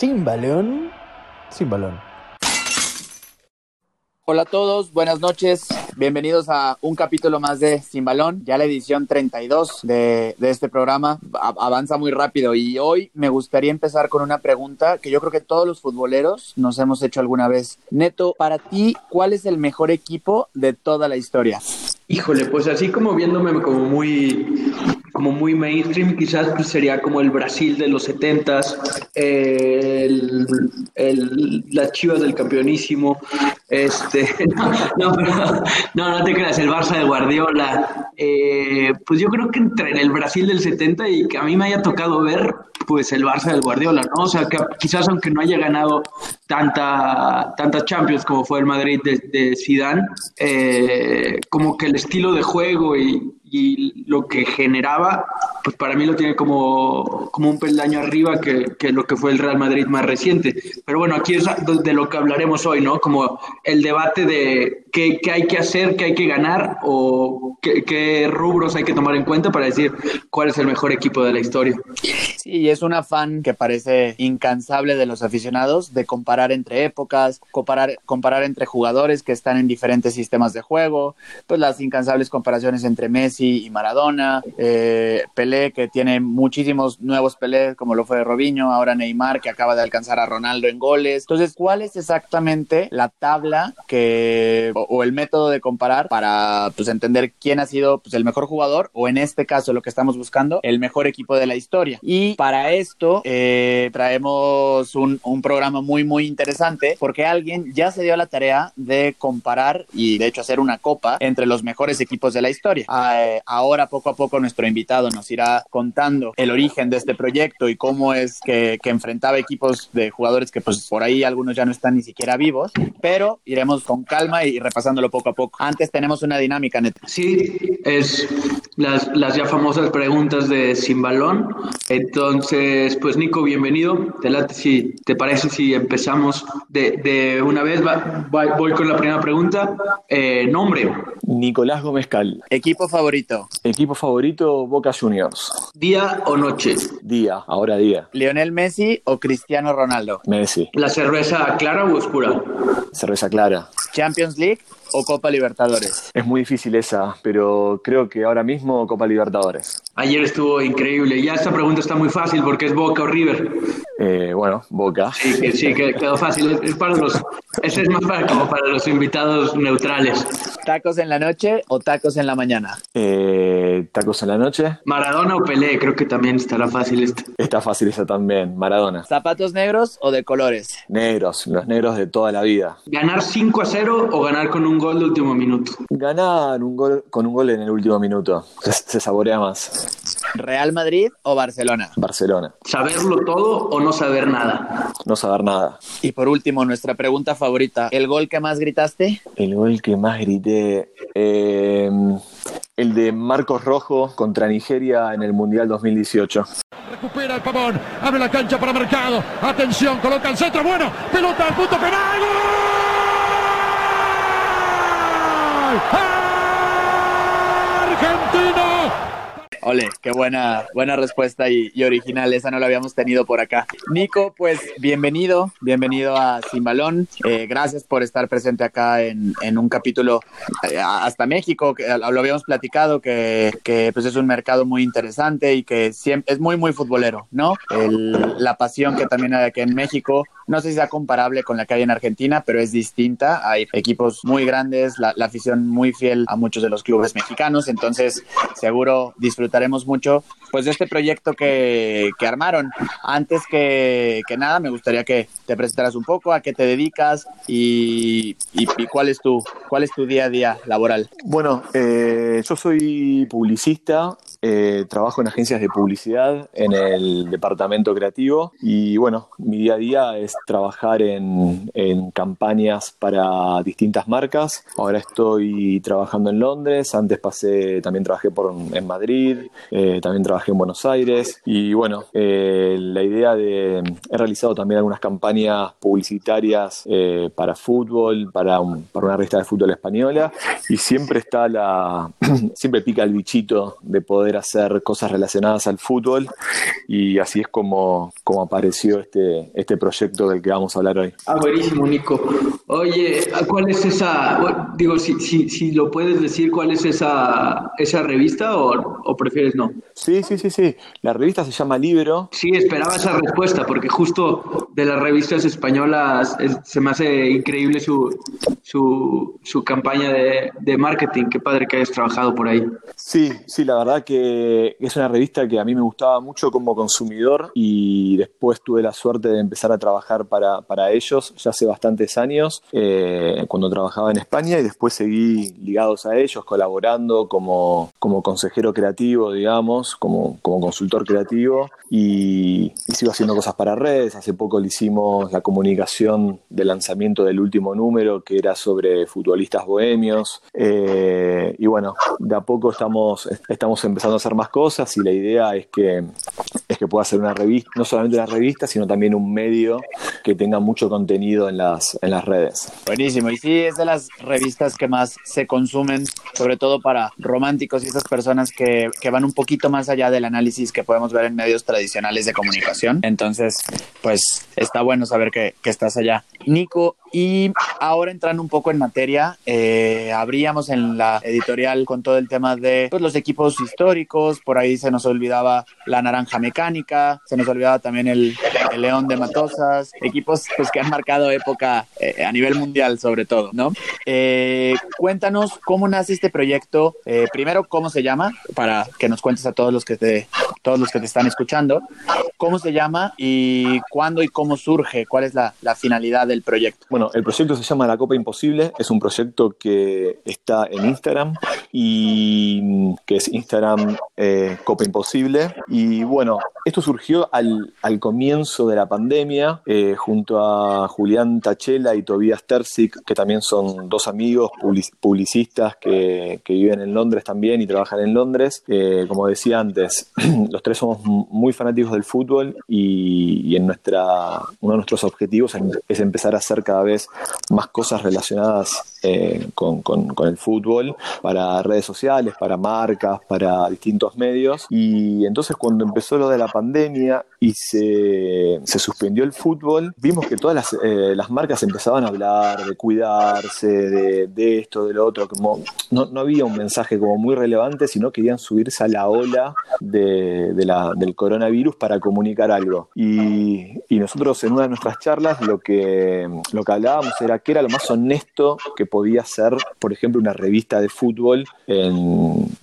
Sin balón, sin balón. Hola a todos, buenas noches. Bienvenidos a un capítulo más de Sin Balón, ya la edición 32 de, de este programa. A- avanza muy rápido y hoy me gustaría empezar con una pregunta que yo creo que todos los futboleros nos hemos hecho alguna vez. Neto, para ti, ¿cuál es el mejor equipo de toda la historia? Híjole, pues así como viéndome como muy, como muy mainstream, quizás pues sería como el Brasil de los setentas, el, el, las Chivas del campeonísimo, este, no, no, pero- no, no te creas, el Barça de Guardiola, eh, pues yo creo que entre el Brasil del 70 y que a mí me haya tocado ver, pues el Barça del Guardiola, ¿no? O sea, que quizás aunque no haya ganado tanta, tantas Champions como fue el Madrid de, de Zidane, eh, como que el estilo de juego y, y lo que generaba, pues para mí lo tiene como, como un peldaño arriba que, que lo que fue el Real Madrid más reciente. Pero bueno, aquí es de lo que hablaremos hoy, ¿no? Como el debate de qué, qué hay que hacer, qué hay que ganar o qué, qué rubros hay que tomar en cuenta para decir cuál es el mejor equipo de la historia. Sí, es un afán que parece incansable de los aficionados de comparar entre épocas, comparar, comparar entre jugadores que están en diferentes sistemas de juego, pues las incansables comparaciones entre Messi y Maradona, eh, Pelé que tiene muchísimos nuevos Pelé como lo fue Robinho, ahora Neymar que acaba de alcanzar a Ronaldo en goles. Entonces, ¿cuál es exactamente la tabla que o, o el método de comparar para pues entender quién ha sido pues, el mejor jugador o en este caso lo que estamos buscando, el mejor equipo de la historia? Y para esto eh, traemos un, un programa muy, muy interesante porque alguien ya se dio la tarea de comparar y de hecho hacer una copa entre los mejores equipos de la historia. Ah, eh, ahora poco a poco nuestro invitado nos irá contando el origen de este proyecto y cómo es que, que enfrentaba equipos de jugadores que pues por ahí algunos ya no están ni siquiera vivos, pero iremos con calma y repasándolo poco a poco. Antes tenemos una dinámica, Neto. Sí, es las, las ya famosas preguntas de sin balón. Entonces, pues Nico, bienvenido. Te late si te parece si empezamos de, de una vez. Va- va- voy con la primera pregunta. Eh, nombre, Nicolás Gómez Cal. Equipo favorito. Equipo favorito Boca Juniors. día o noche. Día, ahora día. Lionel Messi o Cristiano Ronaldo. Messi. La cerveza clara o oscura. Cerveza clara. Champions League o Copa Libertadores. Es muy difícil esa, pero creo que ahora mismo Copa Libertadores. Ayer estuvo increíble. Ya esta pregunta está muy fácil porque es Boca o River. Eh, bueno, Boca. Sí, que, sí, que quedó fácil. Es, para los, ese es más para, como para los invitados neutrales. Tacos en la noche o tacos en la mañana. Eh, tacos en la noche. Maradona o Pelé, creo que también estará fácil este. Está fácil esa también. Maradona. Zapatos negros o de colores. Negros, los negros de toda la vida. ¿Ganar 5 a 0 o ganar con un gol de último minuto? Ganar un gol con un gol en el último minuto. Se, se saborea más. Real Madrid o Barcelona. Barcelona. ¿Saberlo todo o no saber nada? No saber nada. Y por último, nuestra pregunta favorita. ¿El gol que más gritaste? El gol que más grité. eh, el de Marcos Rojo contra Nigeria en el Mundial 2018. Recupera el pavón, abre la cancha para Mercado. Atención, coloca el centro. Bueno, pelota al punto penal. ¡Gol! ¡Argentino! Ole, qué buena, buena respuesta y, y original. Esa no la habíamos tenido por acá. Nico, pues bienvenido, bienvenido a Sin Balón. Eh, gracias por estar presente acá en, en un capítulo eh, hasta México, que lo habíamos platicado, que, que, pues es un mercado muy interesante y que siempre, es muy, muy futbolero, ¿no? El- la pasión que también hay aquí en México. No sé si sea comparable con la que hay en Argentina, pero es distinta. Hay equipos muy grandes, la, la afición muy fiel a muchos de los clubes mexicanos, entonces seguro disfrutaremos mucho pues de este proyecto que, que armaron. Antes que, que nada, me gustaría que te presentaras un poco, a qué te dedicas y, y- y cuál, es tu, cuál es tu día a día laboral. Bueno, eh, yo soy publicista, eh, trabajo en agencias de publicidad en el departamento creativo y bueno, mi día a día es trabajar en, en campañas para distintas marcas. Ahora estoy trabajando en Londres, antes pasé, también trabajé por, en Madrid, eh, también trabajé en Buenos Aires y bueno, eh, la idea de... He realizado también algunas campañas publicitarias eh, para fútbol, para, un- para una revista de fútbol española y siempre está la... siempre pica el bichito de poder hacer cosas relacionadas al fútbol y así es como, como apareció este, este proyecto del que vamos a hablar hoy. Ah, buenísimo, Nico. Oye, ¿cuál es esa, digo, si, si, si lo puedes decir, cuál es esa, esa revista o, o prefieres no? Sí, sí, sí, sí. La revista se llama Libro. Sí, esperaba esa respuesta porque justo de las revistas españolas se me hace increíble su, su, su campaña de, de marketing. Qué padre que hayas trabajado por ahí. Sí, sí, la verdad que es una revista que a mí me gustaba mucho como consumidor y después tuve la suerte de empezar a trabajar para, para ellos ya hace bastantes años, eh, cuando trabajaba en España y después seguí ligados a ellos, colaborando como, como consejero creativo, digamos, como, como consultor creativo y, y sigo haciendo cosas para redes. Hace poco le hicimos la comunicación del lanzamiento del último número que era sobre futbolistas bohemios eh, y bueno, de a poco estamos, estamos empezando a hacer más cosas y la idea es que, es que pueda ser una revista, no solamente una revista, sino también un medio que tenga mucho contenido en las, en las redes. Buenísimo, y sí, es de las revistas que más se consumen, sobre todo para románticos y esas personas que, que van un poquito más allá del análisis que podemos ver en medios tradicionales de comunicación. Entonces, pues está bueno saber que, que estás allá. Nico, y ahora entrando un poco en materia, eh, abríamos en la editorial con todo el tema de pues, los equipos históricos, por ahí se nos olvidaba la naranja mecánica, se nos olvidaba también el, león de Matosas, equipos pues, que han marcado época eh, a nivel mundial sobre todo, ¿no? Eh, cuéntanos cómo nace este proyecto, eh, primero cómo se llama, para que nos cuentes a todos los que te, todos los que te están escuchando, cómo se llama y cuándo y cómo surge, cuál es la, finalidad del proyecto. El proyecto se llama La Copa Imposible, es un proyecto que está en Instagram y que es Instagram eh, Copa Imposible. Y bueno, esto surgió al, al comienzo de la pandemia eh, junto a Julián Tachela y Tobías Terzic, que también son dos amigos public- publicistas que, que viven en Londres también y trabajan en Londres. Eh, como decía antes, los tres somos muy fanáticos del fútbol y, y en nuestra, uno de nuestros objetivos es empezar a hacer cada vez más cosas relacionadas eh, con, el fútbol para redes sociales, para marcas, para distintos medios. Y entonces cuando empezó lo de la pandemia y se, se suspendió el fútbol, vimos que todas las, eh, marcas empezaban a hablar de cuidarse, de, esto, de lo otro, como no, no, había un mensaje como muy relevante, sino querían subirse a la ola de la, del coronavirus para comunicar algo. Y, y, nosotros en una de nuestras charlas lo que, lo que era que era lo más honesto que podía ser, por ejemplo, una revista de fútbol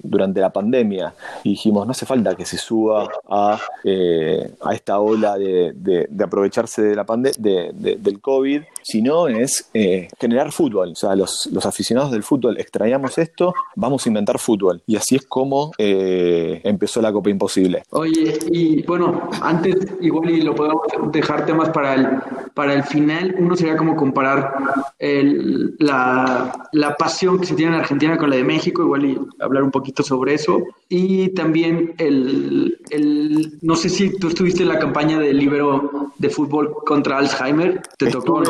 durante la pandemia. Y dijimos, no hace falta que se suba a, eh, a esta ola de aprovecharse de la pande de, del COVID, sino es eh, generar fútbol. O sea, los, los, aficionados del fútbol extrañamos esto, vamos a inventar fútbol. Y así es como eh, empezó la Copa Imposible. Oye, y bueno, antes igual y lo podemos dejar temas para el, para el final, uno sería como comparar el, la, la, pasión que se tiene en Argentina con la de México, igual y hablar un poquito sobre eso. Y también el, el no sé si tú estuviste en la campaña del libro de fútbol contra Alzheimer, ¿te Estuve, tocó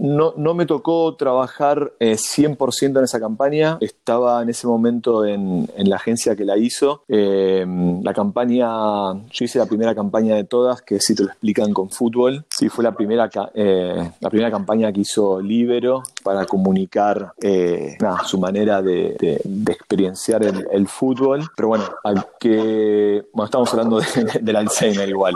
no? no? No me tocó trabajar eh, 100% en esa campaña, estaba en ese momento en, en la agencia que la hizo. Eh, la campaña, yo hice la primera campaña de todas, que si te lo explican con fútbol, sí, fue la primera, eh, la primera campaña que hizo Libero para comunicar eh, su manera de, de, de experienciar el, fútbol. Pero bueno, al que, bueno, estamos hablando de, del Alzheimer igual.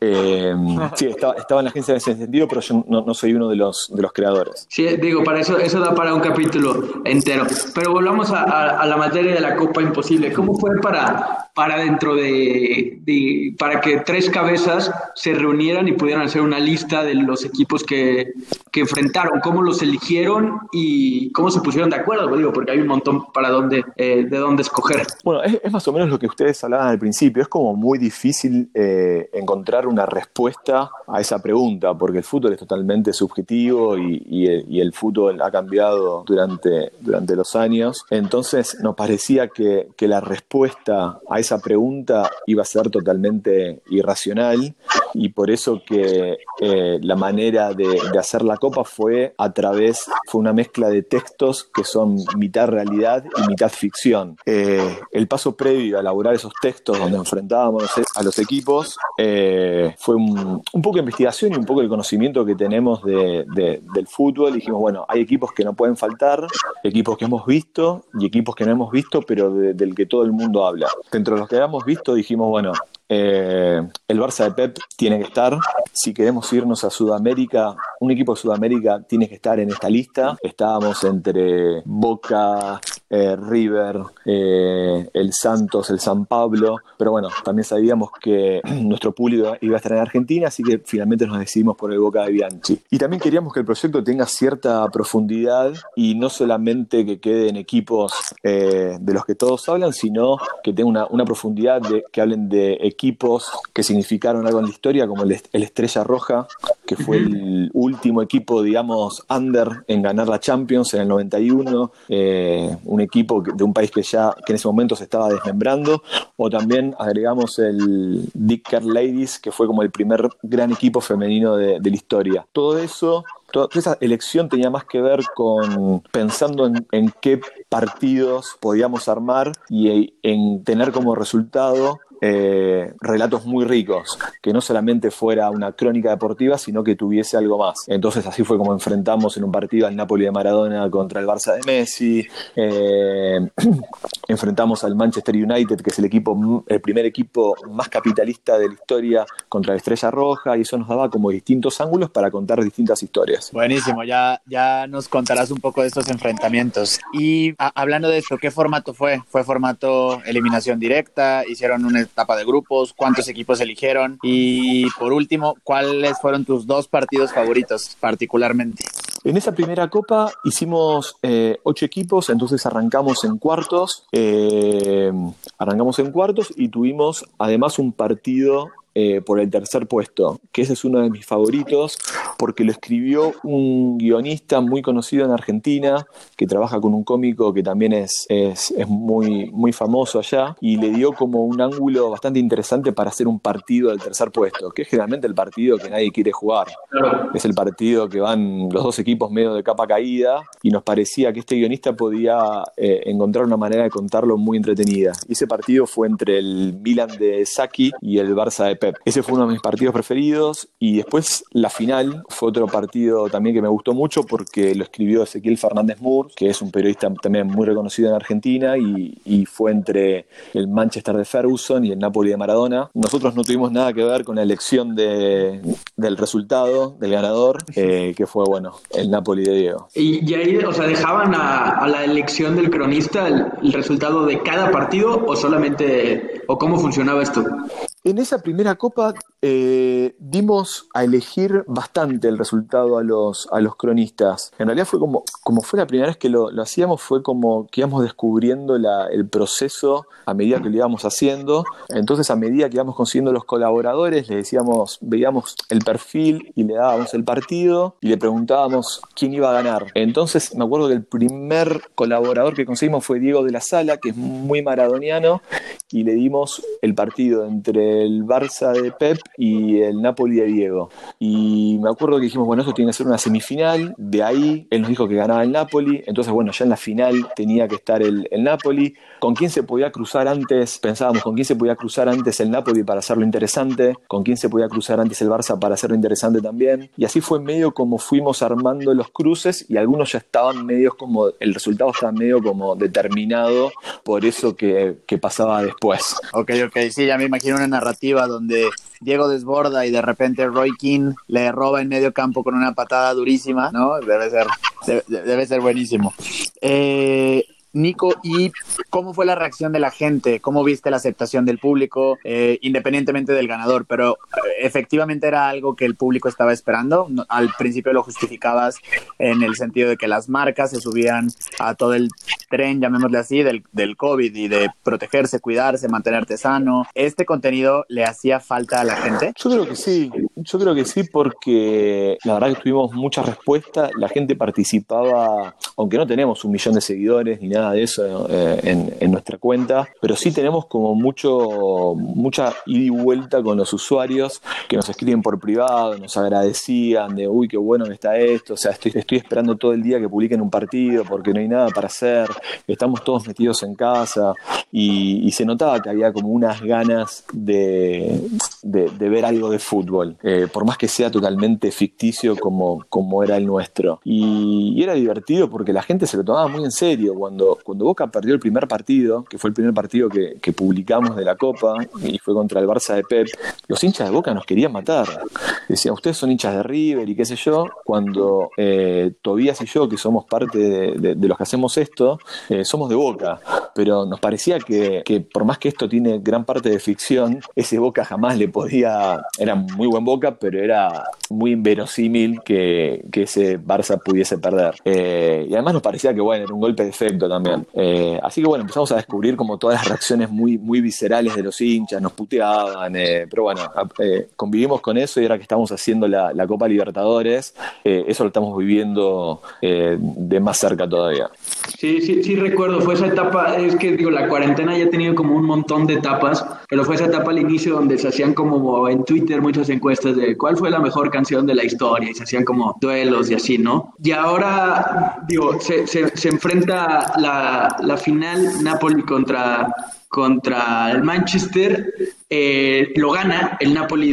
Eh, sí, estaba, estaba, en la agencia en ese sentido, pero yo no, soy uno de los, de los creadores. Sí, digo, para eso, eso da para un capítulo entero. Pero volvamos a, a, a la materia de la Copa Imposible. ¿Cómo fue para, para dentro de, de, para que tres cabezas se reunieran y pudieran hacer una lista de los equipos que, que enfrentaron? ¿Cómo los eligieron y cómo se pusieron de acuerdo? Digo, porque hay un montón para dónde, eh, de dónde escoger. Bueno, es, es, más o menos lo que ustedes hablaban al principio. Es como muy difícil eh, encontrar una respuesta a esa pregunta, porque el fútbol es totalmente subjetivo y, y, el, y el, fútbol ha cambiado durante, durante los años. Entonces nos parecía que, que, la respuesta a esa pregunta iba a ser totalmente irracional y por eso que eh, la manera de, hacer la copa fue a través, fue una mezcla de textos que son mitad realidad y mitad ficción. Eh, el paso previo a elaborar esos textos donde enfrentábamos a los equipos eh, fue un, poco de investigación y un poco el conocimiento que tenemos del fútbol. dijimos, bueno, hay equipos que no pueden faltar, equipos que hemos visto y equipos que no hemos visto, pero del que todo el mundo habla. Dentro de los que habíamos visto dijimos, bueno, eh, el Barça de Pep tiene que estar. Si queremos irnos a Sudamérica, un equipo de Sudamérica tiene que estar en esta lista. Estábamos entre Boca, eh, River, eh, el Santos, el San Pablo, pero bueno, también sabíamos que nuestro público iba a estar en Argentina, así que finalmente nos decidimos por el Boca de Bianchi. Y también queríamos que el proyecto tenga cierta profundidad y no solamente que quede en equipos de los que todos hablan, sino que tenga una, profundidad de, que hablen de equipos que significaron algo en la historia, como el, Estrella Roja, que fue el último equipo, digamos, under en ganar la Champions en el 91, eh, un equipo de un país que ya que en ese momento se estaba desmembrando, o también agregamos el Dicker Ladies, que fue como el primer gran equipo femenino de, la historia. Todo eso toda esa elección tenía más que ver con pensando en, en, qué partidos podíamos armar y en tener como resultado eh, relatos muy ricos, que no solamente fuera una crónica deportiva, sino que tuviese algo más. Entonces así fue como enfrentamos en un partido al Napoli de Maradona contra el Barça de Messi, eh, enfrentamos al Manchester United, que es el equipo, el primer equipo más capitalista de la historia contra la Estrella Roja, y eso nos daba como distintos ángulos para contar distintas historias. Buenísimo, ya, ya nos contarás un poco de estos enfrentamientos. Y hablando de esto, ¿qué formato fue? ¿Fue formato eliminación directa? ¿Hicieron un etapa de grupos, cuántos equipos eligieron y por último, ¿cuáles fueron tus dos partidos favoritos particularmente? En esa primera copa hicimos eh, ocho equipos, entonces arrancamos en cuartos, eh, arrancamos en cuartos y tuvimos además un partido eh, por el tercer puesto, que ese es uno de mis favoritos, porque lo escribió un guionista muy conocido en Argentina, que trabaja con un cómico que también es, es, muy, muy famoso allá, y le dio como un ángulo bastante interesante para hacer un partido del tercer puesto, que es generalmente el partido que nadie quiere jugar. Es el partido que van los dos equipos medio de capa caída, y nos parecía que este guionista podía eh, encontrar una manera de contarlo muy entretenida. Y ese partido fue entre el Milan de Saki y el Barça de ese fue uno de mis partidos preferidos y después la final fue otro partido también que me gustó mucho porque lo escribió Ezequiel Fernández Moore, que es un periodista también muy reconocido en Argentina y, fue entre el Manchester de Ferguson y el Napoli de Maradona. Nosotros no tuvimos nada que ver con la elección de, del resultado, del ganador, eh, que fue, bueno, el Napoli de Diego. Y, ahí, o sea, dejaban a, la elección del cronista el resultado de cada partido o solamente, o cómo funcionaba esto? En esa primera copa eh, dimos a elegir bastante el resultado a los, a los cronistas. En realidad fue como, como fue la primera vez que lo, hacíamos, fue como que íbamos descubriendo el proceso a medida que lo íbamos haciendo. Entonces, a medida que íbamos consiguiendo los colaboradores, le decíamos, veíamos el perfil y le dábamos el partido y le preguntábamos quién iba a ganar. Entonces, me acuerdo que el primer colaborador que conseguimos fue Diego de la Sala, que es muy maradoniano, y le dimos el partido entre el Barça de Pep y el Napoli de Diego. Y me acuerdo que dijimos, bueno, esto tiene que ser una semifinal, de ahí él nos dijo que ganaba el Napoli, entonces bueno, ya en la final tenía que estar el, el Napoli. ¿Con quién se podía cruzar antes? Pensábamos, ¿con quién se podía cruzar antes el Napoli para hacerlo interesante? ¿Con quién se podía cruzar antes el Barça para hacerlo interesante también? Y así fue medio como fuimos armando los cruces y algunos ya estaban medio como, el resultado estaba medio como determinado por eso que, que pasaba después. Ok, ok, sí, ya me imagino una narrativa donde Diego desborda y de repente Roy King le roba en medio campo con una patada durísima, ¿no? Debe ser, debe, ser buenísimo. Eh, Nico, ¿y cómo fue la reacción de la gente? ¿Cómo viste la aceptación del público, eh, independientemente del ganador? Pero eh, efectivamente era algo que el público estaba esperando. Al principio lo justificabas en el sentido de que las marcas se subían a todo el tren, llamémosle así, del, del COVID y de protegerse, cuidarse, mantenerte sano. ¿Este contenido le hacía falta a la gente? Yo creo que sí, yo creo que sí porque la verdad que tuvimos mucha respuesta, la gente participaba, aunque no tenemos un millón de seguidores ni nada de eso eh, en, nuestra cuenta, pero sí tenemos como mucho, mucha ida y vuelta con los usuarios que nos escriben por privado, nos agradecían de, uy, qué bueno que está esto, o sea, estoy, estoy esperando todo el día que publiquen un partido porque no hay nada para hacer, estamos todos metidos en casa y, se notaba que había como unas ganas de, de, ver algo de fútbol, eh, por más que sea totalmente ficticio como, como era el nuestro. Y, era divertido porque la gente se lo tomaba muy en serio. Cuando, cuando Boca perdió el primer partido, que fue el primer partido que, publicamos de la Copa, y fue contra el Barça de Pep, los hinchas de Boca nos querían matar. Decían, ustedes son hinchas de River y qué sé yo, cuando eh, Tobías y yo, que somos parte de, los que hacemos esto, eh, somos de Boca. Pero nos parecía que, que por más que esto tiene gran parte de ficción, ese Boca jamás le podía, era muy buen Boca, pero era muy inverosímil que, que ese Barça pudiese perder. Eh, y además nos parecía que, bueno, era un golpe de efecto también. Eh, así que, bueno, empezamos a descubrir como todas las reacciones muy, muy viscerales de los hinchas, nos puteaban, eh, pero bueno, convivimos con eso y ahora que estamos haciendo la, Copa Libertadores, eso lo estamos viviendo de más cerca todavía. Sí, sí, sí recuerdo, fue esa etapa, es que digo, la cuarentena ya ha tenido como un montón de etapas, pero fue esa etapa al inicio donde se hacían como en Twitter muchas encuestas de cuál fue la mejor canción de la historia y se hacían como duelos y así, ¿no? Y ahora, digo, se, se, enfrenta la, la final Napoli contra contra el Manchester, eh, lo gana el Napoli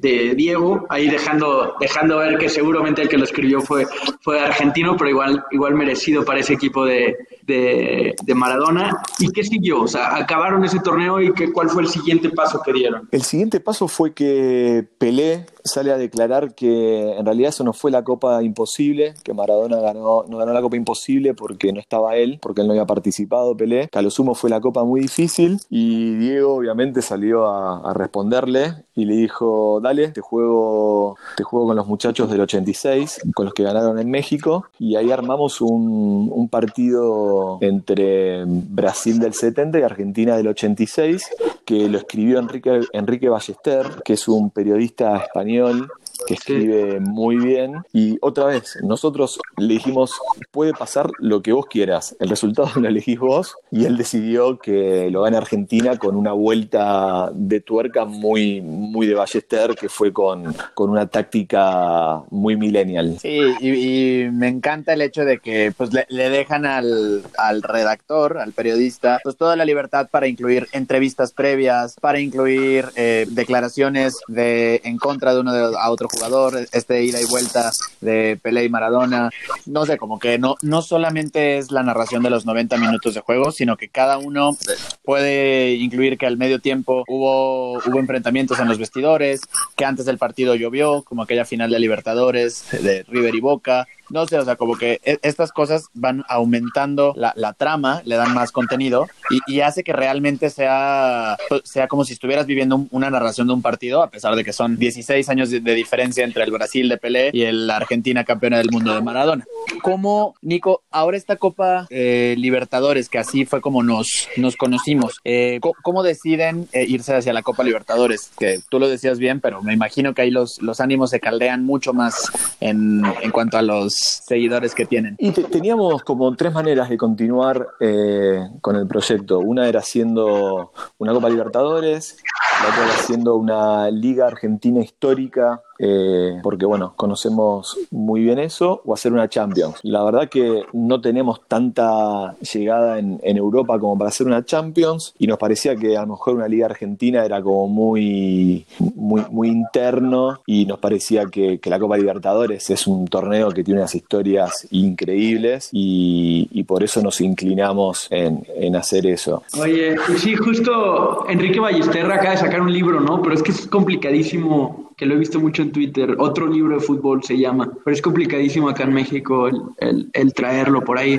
de, Diego, ahí dejando, dejando ver que seguramente el que lo escribió fue, fue argentino, pero igual, igual merecido para ese equipo de, de, de Maradona. ¿Y qué siguió? O sea, acabaron ese torneo y qué, cuál fue el siguiente paso que dieron. El siguiente paso fue que Pelé sale a declarar que en realidad eso no fue la Copa Imposible, que Maradona ganó, no ganó la Copa Imposible porque no estaba él, porque él no había participado, Pelé, que a lo sumo fue la Copa muy difícil y Diego obviamente salió a, responderle y le dijo, dale, te juego, te juego con los muchachos del 86, con los que ganaron en México y ahí armamos un, un partido entre Brasil del 70 y Argentina del 86 que lo escribió Enrique, Enrique Ballester, que es un periodista español español que escribe muy bien. Y otra vez, nosotros le dijimos, puede pasar lo que vos quieras. El resultado lo elegís vos y él decidió que lo gane Argentina con una vuelta de tuerca muy, muy de Ballester, que fue con, con una táctica muy millennial. Sí, y, me encanta el hecho de que pues le, dejan al, al, redactor, al periodista, pues toda la libertad para incluir entrevistas previas, para incluir eh, declaraciones de en contra de uno de a otro jugador, este ida y vuelta de Pelé y Maradona. No sé, como que no, no solamente es la narración de los 90 minutos de juego, sino que cada uno puede incluir que al medio tiempo hubo, hubo enfrentamientos en los vestidores, que antes del partido llovió, como aquella final de Libertadores de River y Boca, no sé, o sea, como que e, estas cosas van aumentando la, la trama, le dan más contenido y, hace que realmente sea, sea como si estuvieras viviendo una narración de un partido, a pesar de que son 16 años de, diferencia entre el Brasil de Pelé y el Argentina campeona del mundo de Maradona. ¿Cómo, Nico, ahora esta Copa eh, Libertadores, que así fue como nos, nos conocimos, eh, ¿cómo, deciden eh, irse hacia la Copa Libertadores? Que tú lo decías bien, pero me imagino que ahí los, los ánimos se caldean mucho más en, en cuanto a los seguidores que tienen. Y teníamos como tres maneras de continuar eh, con el proyecto. Una era haciendo una Copa Libertadores, la otra era haciendo una Liga Argentina histórica eh, porque bueno, conocemos muy bien eso, o hacer una Champions. La verdad que no tenemos tanta llegada en, Europa como para hacer una Champions y nos parecía que a lo mejor una Liga Argentina era como muy, muy, muy interno y nos parecía que, la Copa Libertadores es un torneo que tiene unas historias increíbles y, por eso nos inclinamos en, en, hacer eso. Oye, sí, justo Enrique Ballesterra acaba de sacar un libro, ¿no? Pero es que es complicadísimo que lo he visto mucho en Twitter, otro libro de fútbol se llama, pero es complicadísimo acá en México el, traerlo por ahí.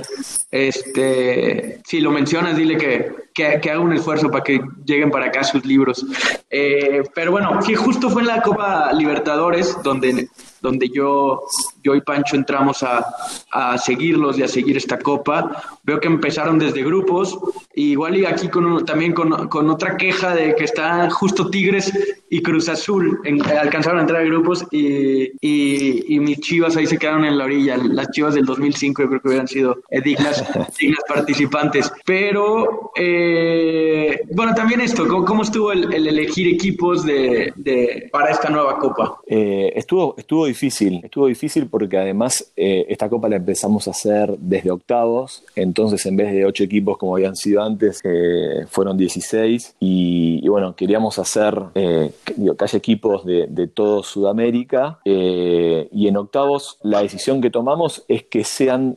Este, si lo mencionas, dile que, que, haga un esfuerzo para que lleguen para acá sus libros. Eh, pero bueno, sí, justo fue en la Copa Libertadores donde donde yo, yo y Pancho entramos a, a seguirlos y a seguir esta copa. Veo que empezaron desde grupos, igual y aquí con, también con, con, otra queja de que está justo Tigres y Cruz Azul en, alcanzaron a entrar a grupos y, y, y, mis chivas ahí se quedaron en la orilla. Las chivas del 2005 yo creo que hubieran sido dignas, dignas participantes. Pero, eh, bueno, también esto, ¿cómo, cómo estuvo el, el, elegir equipos de, de, para esta nueva copa? Eh, estuvo, estuvo difícil, estuvo difícil porque además eh, esta copa la empezamos a hacer desde octavos, entonces en vez de ocho equipos como habían sido antes, eh, fueron 16 y, bueno, queríamos hacer eh, que haya equipos de, de todo Sudamérica y en octavos la decisión que tomamos es que sean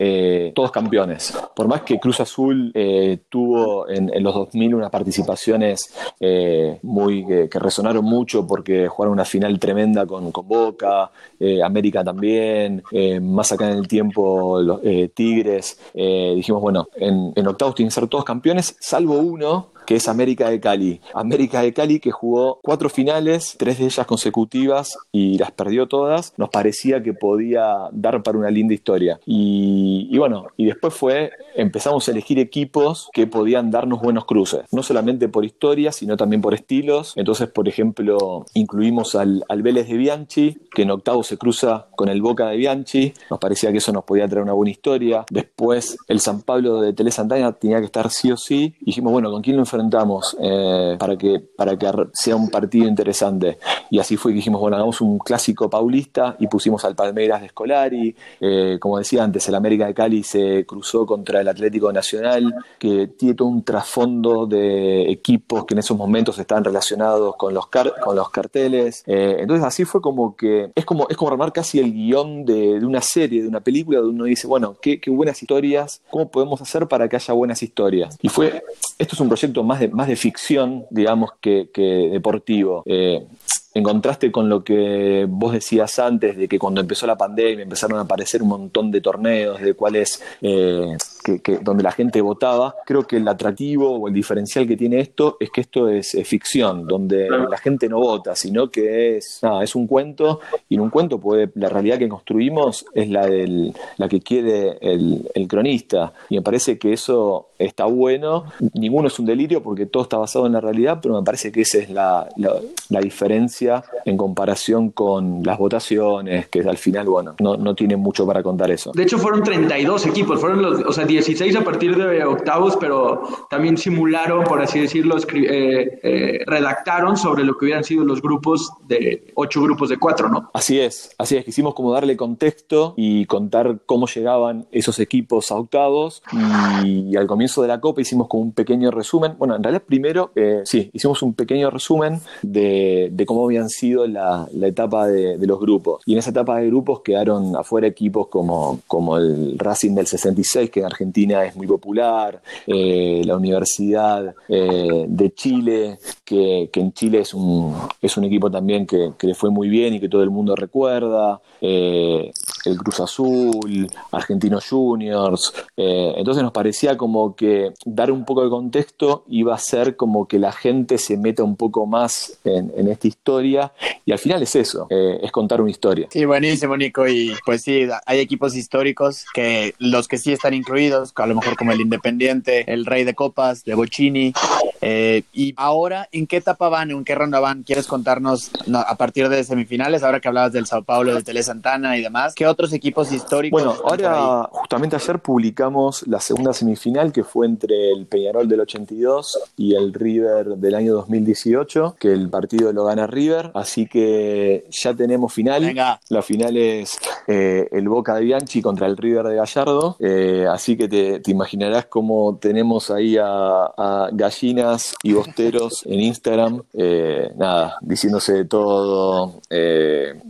todos campeones. Por más que Cruz Azul tuvo en, en, los 2000 unas participaciones muy que, resonaron mucho porque jugaron una final tremenda con Boca, América también, más acá en el tiempo los Tigres, dijimos, bueno, en, en octavos tienen que ser todos campeones, salvo uno que es América de Cali. América de Cali que jugó cuatro finales, tres de ellas consecutivas y las perdió todas, nos parecía que podía dar para una linda historia. Y, bueno, y después fue, empezamos a elegir equipos que podían darnos buenos cruces, no solamente por historia, sino también por estilos. Entonces, por ejemplo, incluimos al, al Vélez de Bianchi, que en octavo se cruza con el Boca de Bianchi, nos parecía que eso nos podía traer una buena historia. Después, el San Pablo de Tele Santana tenía que estar sí o sí. Y dijimos, bueno, ¿con quién lo enfrentamos eh, para, que, sea un partido interesante. Y así fue que dijimos, bueno, hagamos un clásico paulista y pusimos al Palmeiras de Escolari. Eh, como decía antes, el América de Cali se cruzó contra el Atlético Nacional, que tiene todo un trasfondo de equipos que en esos momentos estaban relacionados con los, con los carteles. Eh, entonces así fue como que es como, es como armar casi el guion de, de una serie, de una película, donde uno dice, bueno, qué, qué buenas historias, cómo podemos hacer para que haya buenas historias. Y fue, esto es un proyecto más de, más de ficción, digamos, que, que deportivo. Eh, en contraste con lo que vos decías antes, de que cuando empezó la pandemia empezaron a aparecer un montón de torneos, de cuáles, eh, que, que, donde la gente votaba, creo que el atractivo o el diferencial que tiene esto es que esto es, es ficción, donde la gente no vota, sino que es, nada, es un cuento, y en un cuento puede, la realidad que construimos es la, del, la que quiere el, el cronista, y me parece que eso está bueno, ninguno es un delirio porque todo está basado en la realidad, pero me parece que esa es la, la, la diferencia en comparación con las votaciones, que al final, bueno, no, no tienen mucho para contar eso. De hecho, fueron 32 equipos, fueron los, o sea, 16 a partir de octavos, pero también simularon, por así decirlo, eh, eh, redactaron sobre lo que hubieran sido los grupos de ocho grupos de cuatro, ¿no? Así es, así es, quisimos como darle contexto y contar cómo llegaban esos equipos a octavos y, y al comienzo de la Copa hicimos como un pequeño resumen, bueno, en realidad primero, eh, sí, hicimos un pequeño resumen de, cómo habían sido la, etapa de, los grupos. Y en esa etapa de grupos quedaron afuera equipos como, como el Racing del 66, que en Argentina es muy popular, eh, la Universidad eh, de Chile, que, en Chile es un, es un equipo también que, le fue muy bien y que todo el mundo recuerda, el Cruz Azul, Argentinos Juniors. Eh, entonces nos parecía como que dar un poco de contexto iba a ser como que la gente se meta un poco más en, en esta historia y al final es eso, eh, es contar una historia. Sí, buenísimo, Nico. Y pues sí, hay equipos históricos que los que sí están incluidos, a lo mejor como el Independiente, el Rey de Copas, de Bocini. Eh, y ahora, ¿en qué etapa van? ¿En qué ronda van? ¿Quieres contarnos no, a partir de semifinales? Ahora que hablabas del Sao Paulo, de Tele Santana y demás, ¿qué otros equipos históricos? Bueno, ahora, justamente ayer publicamos la segunda semifinal que fue entre el Peñarol del 82 y el River del año 2018, que el partido lo gana River, así que ya tenemos final. Venga. La final es eh, el Boca de Bianchi contra el River de Gallardo, eh, así que te, te, imaginarás cómo tenemos ahí a, a, gallinas y bosteros en Instagram, eh, nada, diciéndose de todo,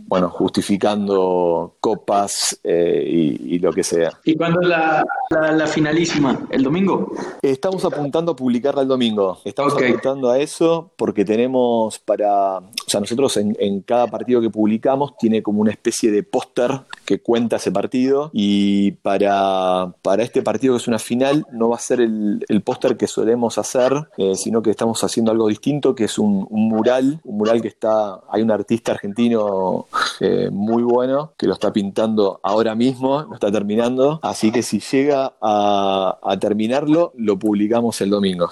bueno, justificando copas eh, y, y, lo que sea. ¿Y cuándo es la, la, la, finalísima? ¿El domingo? Estamos apuntando a publicarla el domingo. Estamos okay. apuntando a eso porque tenemos para, o sea, nosotros en, en cada partido que publicamos tiene como una especie de póster que cuenta ese partido y para, para este partido que es una final no va a ser el, el póster que solemos hacer, eh, sino que estamos haciendo algo distinto, que es un, un, mural, un mural que está, hay un artista argentino eh, muy bueno que lo está pintando ahora mismo, lo está terminando. Así que si llega a, a terminarlo, lo publicamos el domingo.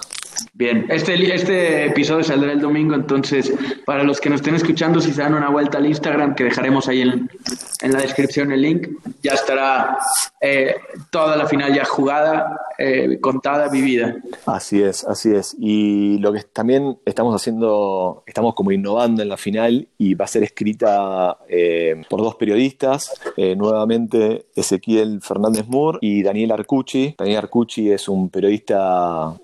Bien, este, este episodio saldrá el domingo, entonces para los que nos estén escuchando, si se dan una vuelta al Instagram, que dejaremos ahí en, en la descripción el link, ya estará eh, toda la final ya jugada, eh, contada, vivida. Así es, así es. Y lo que también estamos haciendo, estamos como innovando en la final y va a ser escrita eh, por dos periodistas, nuevamente Ezequiel Fernández Moore y Daniel Arcucci. Daniel Arcucci es un periodista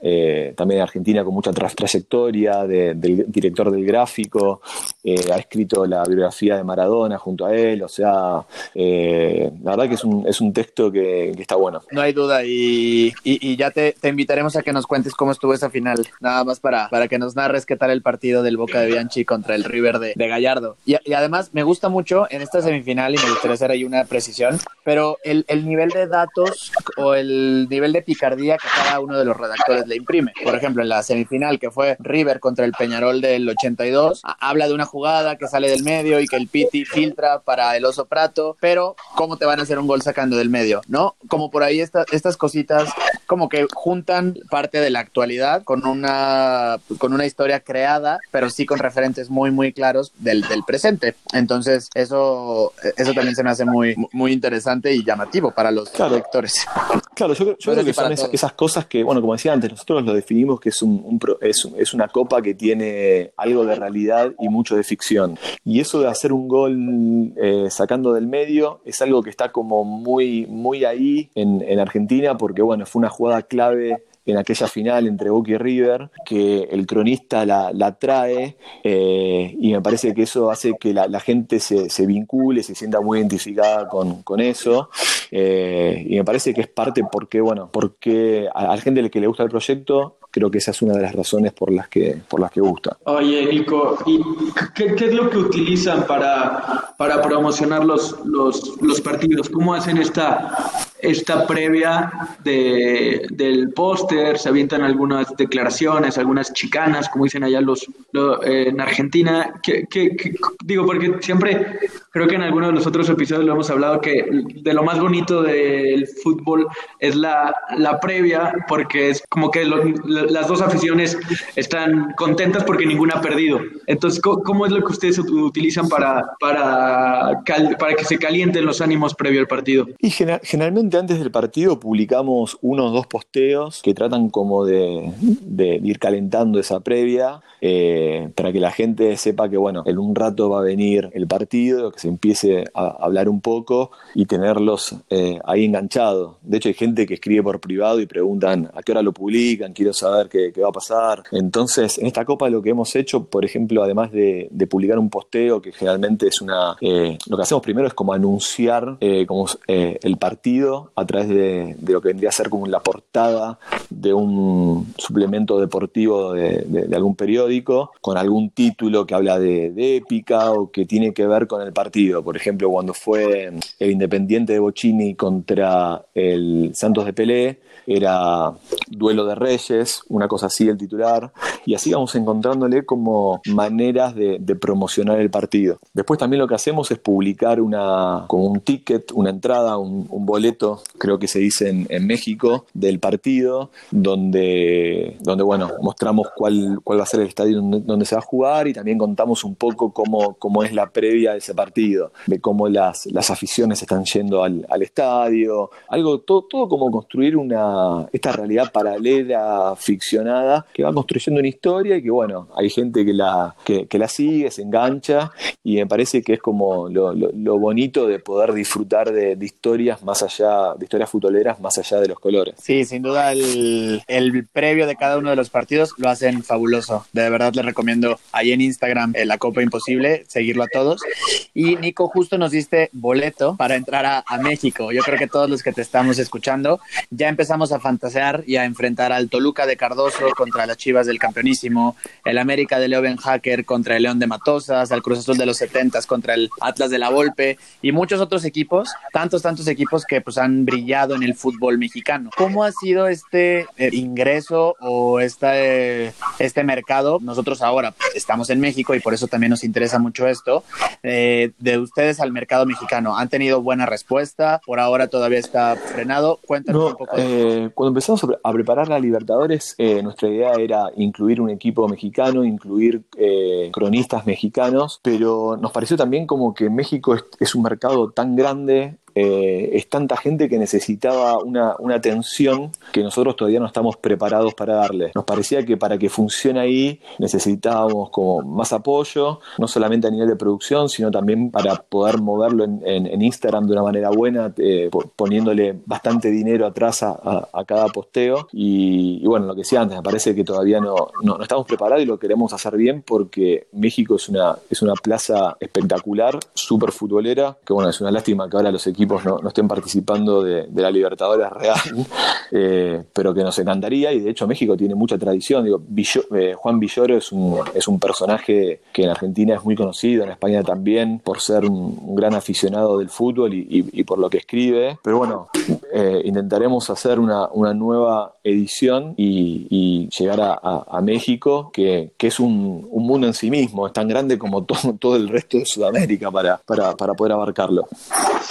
también de Argentina con mucha trayectoria, del director del gráfico, ha escrito la biografía de Maradona junto a él, o sea, la verdad que es un, es un texto que, está bueno. No hay duda y, y, ya te, te, invitaremos a que nos cuentes cómo estuvo esa final, nada más para, para que nos narres qué tal el partido del Boca de Bianchi contra el River de, de Gallardo. Y, y, además me gusta mucho en esta semifinal y me gustaría hacer ahí una precisión, pero el, el nivel de datos o el nivel de picardía que cada uno de los redactores le imprime. Por ejemplo, en la semifinal que fue River contra el Peñarol del 82, habla de una jugada que sale del medio y que el Piti filtra para el Oso Prato, pero ¿cómo te van a hacer un gol sacando del medio? ¿No? Como por ahí estas cositas como que juntan parte de la actualidad con una, con una historia creada, pero sí con referentes muy, muy claros del, del presente. Entonces, eso, eso también se me hace muy, muy interesante y llamativo para los lectores. Claro, yo, creo que son esas, cosas que, bueno, como decía antes, nosotros lo definimos que es, un, es, es, una copa que tiene algo de realidad y mucho de ficción. Y eso de hacer un gol eh, sacando del medio es algo que está como muy, muy ahí en, en Argentina porque, bueno, fue una jugada clave en aquella final entre Boca y River, que el cronista la, la trae eh, y me parece que eso hace que la, la gente se, se, vincule, se sienta muy identificada con, con eso eh, y me parece que es parte porque, bueno, porque a, a la gente que le gusta el proyecto creo que esa es una de las razones por las que, por las que gusta. Oye, Nico, ¿y qué, es lo que utilizan para, para promocionar los, los, los partidos? ¿Cómo hacen esta, esta previa de, del póster? ¿Se avientan algunas declaraciones, algunas chicanas, como dicen allá los, eh, en Argentina? ¿Qué, qué, digo, porque siempre creo que en algunos de los otros episodios lo hemos hablado que de lo más bonito del fútbol es la, la previa, porque es como que las dos aficiones están contentas porque ninguna ha perdido. Entonces, ¿cómo, es lo que ustedes utilizan para, para, para que se calienten los ánimos previo al partido? Y generalmente antes del partido publicamos uno o dos posteos que tratan como de, ir calentando esa previa eh, para que la gente sepa que, bueno, en un rato va a venir el partido, que se empiece a hablar un poco y tenerlos eh, ahí enganchados. De hecho, hay gente que escribe por privado y preguntan a qué hora lo publican, quiero saber qué, va a pasar. Entonces, en esta copa lo que hemos hecho, por ejemplo, además de, publicar un posteo, que generalmente es una... Eh, lo que hacemos primero es como anunciar como, el partido a través de, lo que vendría a ser como la portada de un suplemento deportivo de, de algún periódico, con algún título que habla de, épica o que tiene que ver con el partido. Por ejemplo, cuando fue el Independiente de Bocini contra el Santos de Pelé, era duelo de reyes, una cosa así el titular, y así vamos encontrándole como maneras de, promocionar el partido. Después también lo que hacemos es publicar una, como un ticket, una entrada, un, boleto, creo que se dice en, en, México, del partido, donde, donde bueno, mostramos cuál, cuál va a ser el estadio donde, donde, se va a jugar y también contamos un poco cómo, cómo es la previa de ese partido, de cómo las, las aficiones están yendo al, al estadio, algo, todo, todo como construir una, esta realidad paralela, ficcionada, que va construyendo una historia y que, bueno, hay gente que la, que, que la sigue, se engancha y me parece que es como lo, lo, lo bonito de poder disfrutar de, de, historias más allá, de historias futboleras más allá de los colores. Sí, sin duda el, el previo de cada uno de los partidos lo hacen fabuloso. De verdad les recomiendo ahí en Instagram en la Copa Imposible, seguirlo a todos. Y Nico, justo nos diste boleto para entrar a, a México. Yo creo que todos los que te estamos escuchando ya empezamos a fantasear y a enfrentar al Toluca de Cardoso contra las Chivas del Campeonísimo, el América de Leo Ben Hacker contra el León de Matosas, al Cruz Azul de los 70 contra el Atlas de la Volpe y muchos otros equipos, tantos, tantos equipos que pues han brillado en el fútbol mexicano. ¿Cómo ha sido este eh, ingreso o este, este mercado? Nosotros ahora estamos en México y por eso también nos interesa mucho esto, eh, de ustedes al mercado mexicano? ¿Han tenido buena respuesta? ¿Por ahora todavía está frenado? Cuéntanos un poco. Eh, cuando empezamos a preparar la Libertadores, eh, nuestra idea era incluir un equipo mexicano, incluir eh, cronistas mexicanos, pero nos pareció también como que México es un mercado tan grande eh, es tanta gente que necesitaba una, atención que nosotros todavía no estamos preparados para darle. Nos parecía que para que funcione ahí necesitábamos como más apoyo, no solamente a nivel de producción, sino también para poder moverlo en, Instagram de una manera buena, eh, poniéndole bastante dinero atrás a, cada posteo. Y, bueno, lo que decía antes, me parece que todavía no, no, estamos preparados y lo queremos hacer bien porque México es una, es una plaza espectacular, súper futbolera, que bueno, es una lástima que ahora los equipos equipos no, estén participando de, la Libertadores real, eh, pero que nos encantaría y de hecho México tiene mucha tradición. Digo, eh, Juan Villoro es un, es un personaje que en Argentina es muy conocido, en España también, por ser un, gran aficionado del fútbol y, por lo que escribe. Pero bueno, eh, intentaremos hacer una, nueva edición y, llegar a, México, que, es un, mundo en sí mismo, es tan grande como todo, todo el resto de Sudamérica para, para, para poder abarcarlo.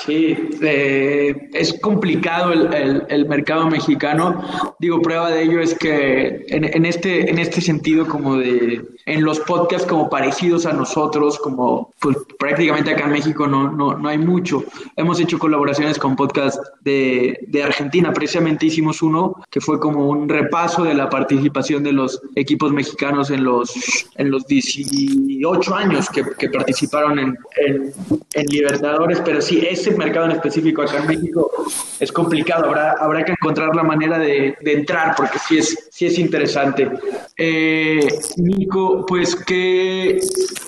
Sí, eh, es complicado el, el, mercado mexicano. Digo, prueba de ello es que en, en, este, en este sentido, como de en los podcasts como parecidos a nosotros, como pues, prácticamente acá en México no, no, no hay mucho. Hemos hecho colaboraciones con podcasts de, de, Argentina, precisamente hicimos uno que fue como un repaso de la participación de los equipos mexicanos en los, en los 18 años que, que participaron en, en, en Libertadores, pero sí, ese mercado específico acá en México es complicado, habrá, habrá que encontrar la manera de, de entrar porque sí es, sí es interesante. Eh, Nico, pues que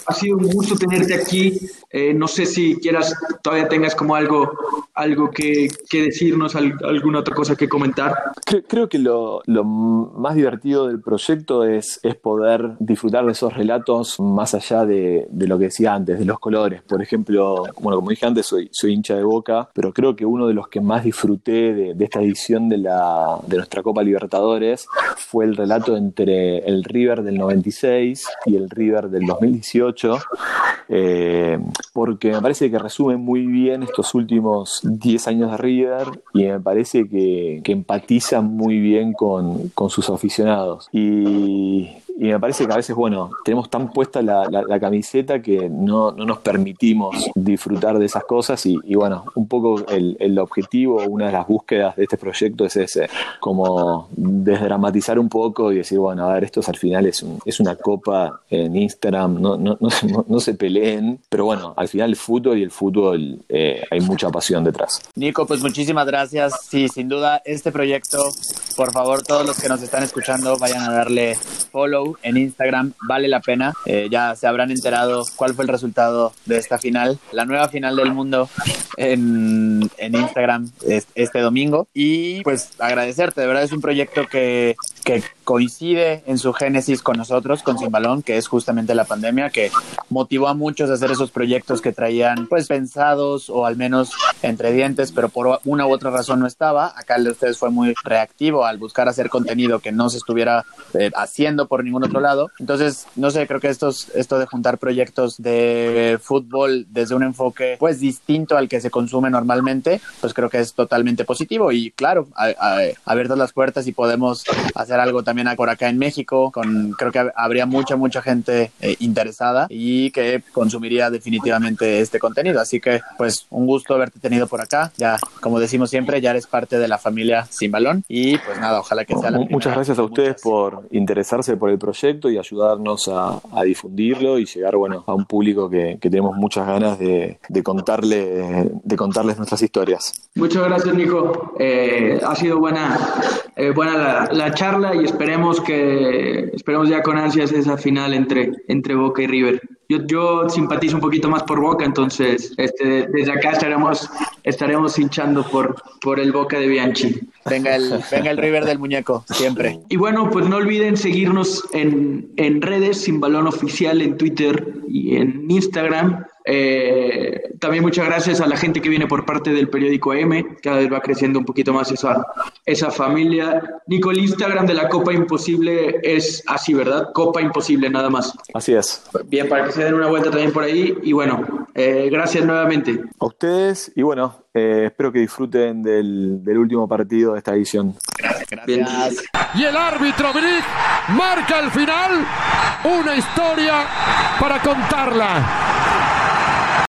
ha sido un gusto tenerte aquí. Eh, no sé si quieras, todavía tengas como algo, algo que, decirnos, alguna otra cosa que comentar. Creo, que lo, más divertido del proyecto es, es poder disfrutar de esos relatos más allá de, lo que decía antes, de los colores. Por ejemplo, bueno, como dije antes, soy, soy hincha de boca, pero creo que uno de los que más disfruté de, esta edición de, la, de nuestra Copa Libertadores fue el relato entre el River del 96 y el River del 2018, eh, porque me parece que resume muy bien estos últimos 10 años de River y me parece que, que empatiza muy bien con, con sus aficionados. Y, y me parece que a veces, bueno, tenemos tan puesta la, camiseta que no, no, nos permitimos disfrutar de esas cosas y, bueno, un poco el, el, objetivo, una de las búsquedas de este proyecto es ese, como desdramatizar un poco y decir, bueno, a ver, esto al final es, un, es una copa en Instagram, no, no, no, no, se peleen, pero bueno, al final el fútbol y el fútbol eh, hay mucha pasión detrás. Nico, pues muchísimas gracias. Sí, sin duda, este proyecto, por favor, todos los que nos están escuchando, vayan a darle follow en Instagram, vale la pena. Eh, ya se habrán enterado cuál fue el resultado de esta final, la nueva final del mundo en, en Instagram este domingo. Y pues agradecerte, de verdad es un proyecto que, que coincide en su génesis con nosotros, con Sin Balón, que es justamente la pandemia, que motivó a muchos a hacer esos proyectos que traían pues pensados o al menos entre dientes, pero por una u otra razón no estaba. Acá el de ustedes fue muy reactivo al buscar hacer contenido que no se estuviera eh, haciendo por ningún otro lado. Entonces, no sé, creo que esto de juntar proyectos de fútbol desde un enfoque pues distinto al que se consume normalmente, pues creo que es totalmente positivo y claro, abiertas las puertas y podemos hacer algo también por acá en México, con creo que habría mucha, mucha gente eh, interesada y que consumiría definitivamente este contenido. Así que, pues, un gusto haberte tenido por acá. Ya, como decimos siempre, ya eres parte de la familia Sin Balón y pues nada, ojalá que sea la Muchas gracias a ustedes por interesarse por el proyecto y ayudarnos a, difundirlo y llegar bueno, a un público que, tenemos muchas ganas de, contarle, de contarles nuestras historias. Muchas gracias, Nico. Eh, ha sido buena, eh, buena la, charla y esperemos que esperemos ya con ansias esa final entre, entre Boca y River. Yo, yo simpatizo un poquito más por Boca, entonces este, desde acá estaremos, estaremos hinchando por, por el Boca de Bianchi. Venga el, venga el River del muñeco, siempre. Y bueno, pues no olviden seguirnos en, en redes, sin balón oficial, en Twitter y en Instagram. Eh, también muchas gracias a la gente que viene por parte del periódico M, cada vez va creciendo un poquito más esa, esa familia. Nico, el Instagram de la Copa Imposible es así, ¿verdad? Copa Imposible, nada más. Así es. Bien, para que se den una vuelta también por ahí. Y bueno, Eh, gracias nuevamente. A ustedes y bueno, eh, espero que disfruten del, del último partido de esta edición. Bien. Gracias. Y el árbitro Brick marca al final una historia para contarla.